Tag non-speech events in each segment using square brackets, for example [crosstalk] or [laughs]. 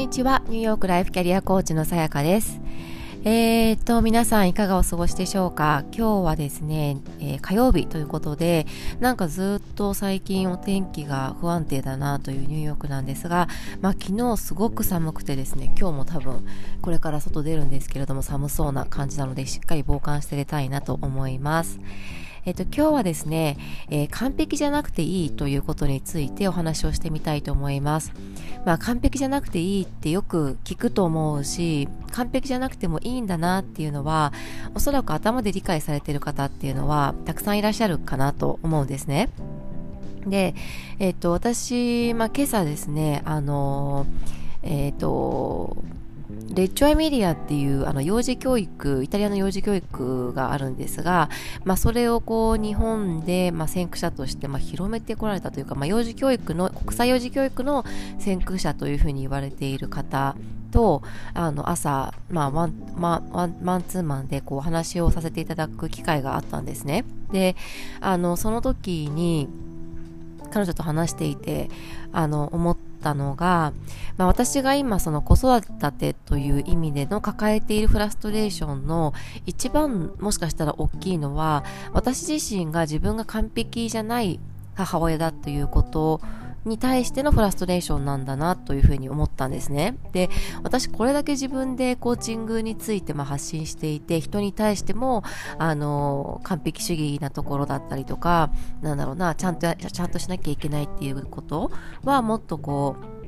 にちは。ニューヨークライフキャリアコーチのさやかです。えーと、皆さんいかがお過ごしでしょうか？今日はですね、えー、火曜日ということで、なんかずっと最近お天気が不安定だなというニューヨークなんですが、まあ昨日すごく寒くてですね、今日も多分これから外出るんですけれども寒そうな感じなので、しっかり防寒して出たいなと思います。えっと、今日はですね、えー、完璧じゃなくていいということについてお話をしてみたいと思います。まあ、完璧じゃなくていいってよく聞くと思うし、完璧じゃなくてもいいんだなっていうのは、おそらく頭で理解されてる方っていうのは、たくさんいらっしゃるかなと思うんですね。で、えっ、と、私、まあ、今朝ですね、あのえっ、と、レッチョエミリアっていうあの幼児教育、イタリアの幼児教育があるんですが、まあ、それをこう日本で、まあ、先駆者として、まあ、広めてこられたというか、まあ、幼児教育の、国際幼児教育の先駆者というふうに言われている方と、あの朝、まあ、ワン、ま、ワン、マンツーマンでこう話をさせていただく機会があったんですね。で、あの、その時に、彼女と話していて、あの、思ったたのが、まあ、私が今その子育てという意味での抱えているフラストレーションの一番もしかしたら大きいのは、私自身が自分が完璧じゃない母親だということに対してのフラストレーションなんだなというふうに思ったんですね。で、私これだけ自分でコーチングについてま発信していて、人に対しても、あの、完璧主義なところだったりとか、なんだろうな、ちゃんと、ちゃんとしなきゃいけないっていうことはもっとこう、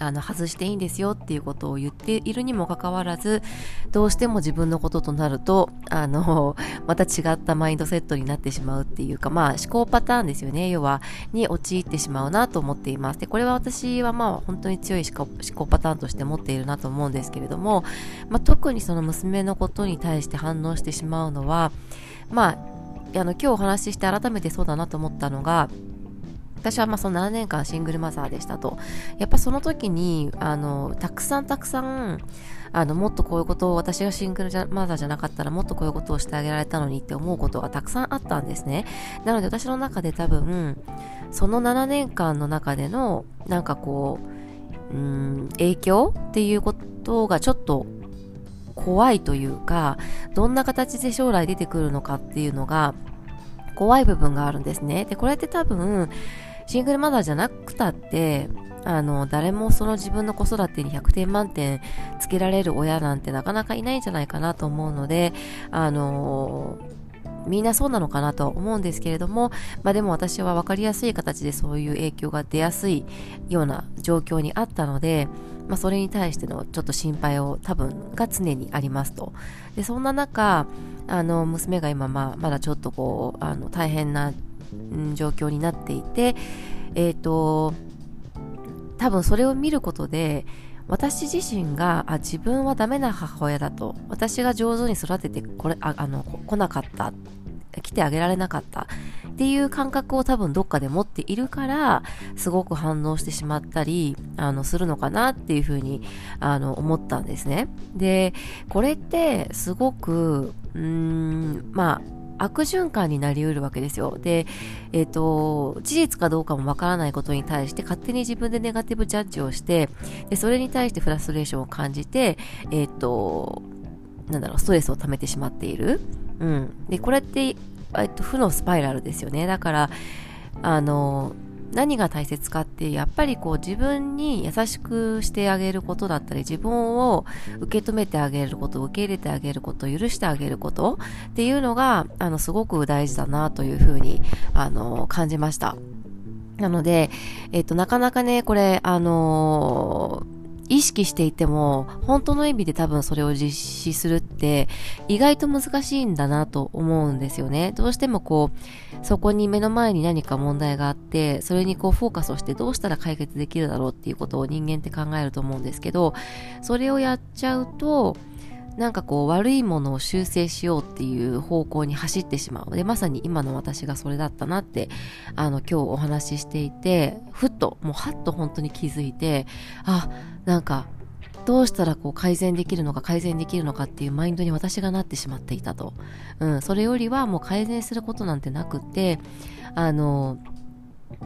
あの外していいんですよっていうことを言っているにもかかわらずどうしても自分のこととなるとあの [laughs] また違ったマインドセットになってしまうっていうかまあ思考パターンですよね。要はに陥ってしまうなと思っています。でこれは私はまあ本当に強い思考パターンとして持っているなと思うんですけれども、まあ、特にその娘のことに対して反応してしまうのはまああの今日お話しして改めてそうだなと思ったのが私はまあその7年間シングルマザーでしたと。やっぱその時に、あの、たくさんたくさん、あの、もっとこういうことを、私がシングルマザーじゃなかったらもっとこういうことをしてあげられたのにって思うことがたくさんあったんですね。なので私の中で多分、その7年間の中での、なんかこう、うん、影響っていうことがちょっと怖いというか、どんな形で将来出てくるのかっていうのが、怖い部分があるんですね。で、これって多分、シングルマザーじゃなくたって、あの、誰もその自分の子育てに100点満点つけられる親なんてなかなかいないんじゃないかなと思うので、あのみんなそうなのかなと思うんですけれども、まあでも私は分かりやすい形でそういう影響が出やすいような状況にあったので、まあそれに対してのちょっと心配を多分が常にありますと。で、そんな中、あの、娘が今まあまだちょっとこう、あの、大変な状況になっていて、えっ、ー、と、多分それを見ることで、私自身があ自分はダメな母親だと私が上手に育ててこれああの来なかった来てあげられなかったっていう感覚を多分どっかで持っているからすごく反応してしまったりあのするのかなっていうふうにあの思ったんですね。でこれってすごくうーんまあ悪循環になりうるわけですよ。で、えっ、ー、と、事実かどうかもわからないことに対して勝手に自分でネガティブジャッジをして、でそれに対してフラストレーションを感じて、えっ、ー、と、なんだろう、ストレスを溜めてしまっている。うん。で、これって、えっと、負のスパイラルですよね。だから、あの、何が大切かってやっぱりこう自分に優しくしてあげることだったり自分を受け止めてあげること受け入れてあげること許してあげることっていうのがあのすごく大事だなというふうにあの感じました。なので、えっと、なかなかね、これ、あのー意識していても、本当の意味で多分それを実施するって意外と難しいんだなと思うんですよね。どうしてもこう、そこに目の前に何か問題があって、それにこうフォーカスをしてどうしたら解決できるだろうっていうことを人間って考えると思うんですけど、それをやっちゃうと、なんかこう悪いものを修正しようっていう方向に走ってしまう。で、まさに今の私がそれだったなって、あの今日お話ししていて、ふっと、もうはっと本当に気づいて、あ、なんか、どうしたらこう改善できるのか改善できるのかっていうマインドに私がなってしまっていたと。うん、それよりはもう改善することなんてなくって、あの、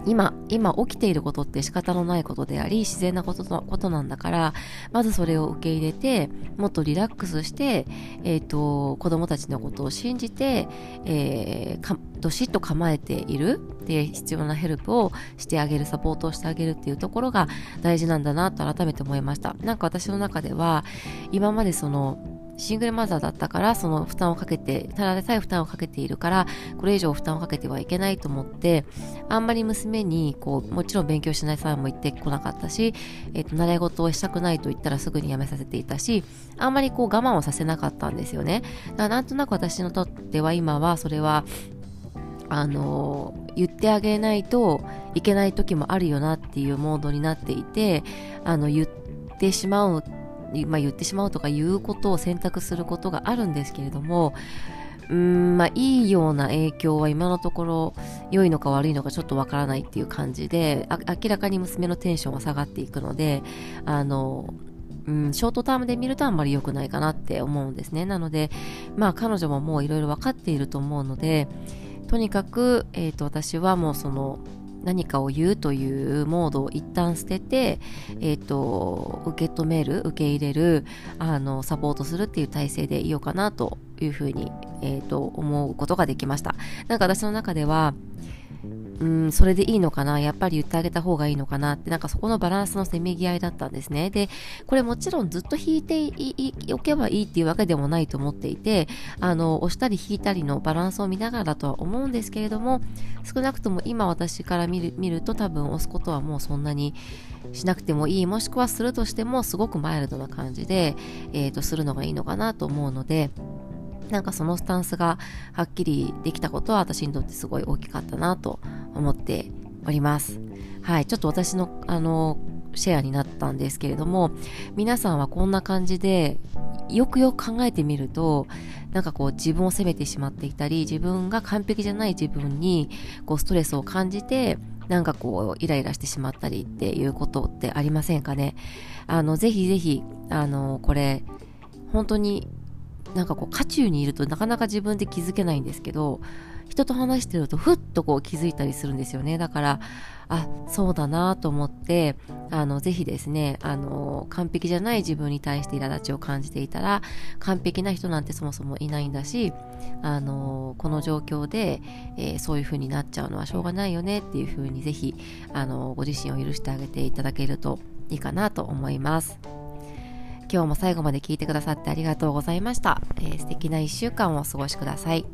今、今起きていることって仕方のないことであり、自然なことのことなんだから、まずそれを受け入れて、もっとリラックスして、えっ、ー、と、子供たちのことを信じて、えー、か、どしっと構えているで必要なヘルプをしてあげる、サポートをしてあげるっていうところが大事なんだなと改めて思いました。なんか私の中では、今までその、シングルマザーだったから、その負担をかけて、ただでさえ負担をかけているから、これ以上負担をかけてはいけないと思って、あんまり娘に、こう、もちろん勉強しない際も言ってこなかったし、えっ、ー、と、習い事をしたくないと言ったらすぐにやめさせていたし、あんまりこう我慢をさせなかったんですよね。だからなんとなく私にとっては今は、それは、あの言ってあげないといけない時もあるよなっていうモードになっていて、あの、言ってしまうまあ、言ってしまうとか言うことを選択することがあるんですけれども、うん、まあ、いいような影響は今のところ良いのか悪いのかちょっとわからないっていう感じで、明らかに娘のテンションは下がっていくので、あの、うん、ショートタームで見るとあんまり良くないかなって思うんですね。なので、まあ彼女ももういろいろ分かっていると思うので、とにかく、えっ、ー、と、私はもうその、何かを言うというモードを一旦捨てて、えっ、ー、と、受け止める、受け入れる、あの、サポートするっていう体制でいようかなというふうに、えっ、ー、と、思うことができました。なんか私の中では、うん、それでいいのかな？やっぱり言ってあげた方がいいのかなって、なんかそこのバランスのせめぎ合いだったんですね。で、これもちろんずっと弾いておけばいいっていうわけでもないと思っていて、あの、押したり弾いたりのバランスを見ながらだとは思うんですけれども、少なくとも今私から見る見ると多分押すことはもうそんなにしなくてもいい、もしくはするとしてもすごくマイルドな感じで、えっ、ー、と、するのがいいのかなと思うので、なんかそのスタンスがはっきりできたことは私にとってすごい大きかったなと思っております。はい、ちょっと私のあのシェアになったんですけれども、皆さんはこんな感じで、よくよく考えてみると、なんかこう自分を責めてしまっていたり、自分が完璧じゃない自分にこうストレスを感じて、なんかこうイライラしてしまったりっていうことってありませんかね？あの、ぜひぜひ、あの、これ、本当になんかこう渦中にいるとなかなか自分で気づけないんですけど人と話してるとふっとこう気づいたりするんですよねだからあそうだなと思ってあのぜひですねあの完璧じゃない自分に対して苛立ちを感じていたら完璧な人なんてそもそもいないんだしあのこの状況で、えー、そういう風になっちゃうのはしょうがないよねっていう風にぜひあのご自身を許してあげていただけるといいかなと思います。今日も最後まで聞いてくださってありがとうございました。えー、素敵な1週間をお過ごしください。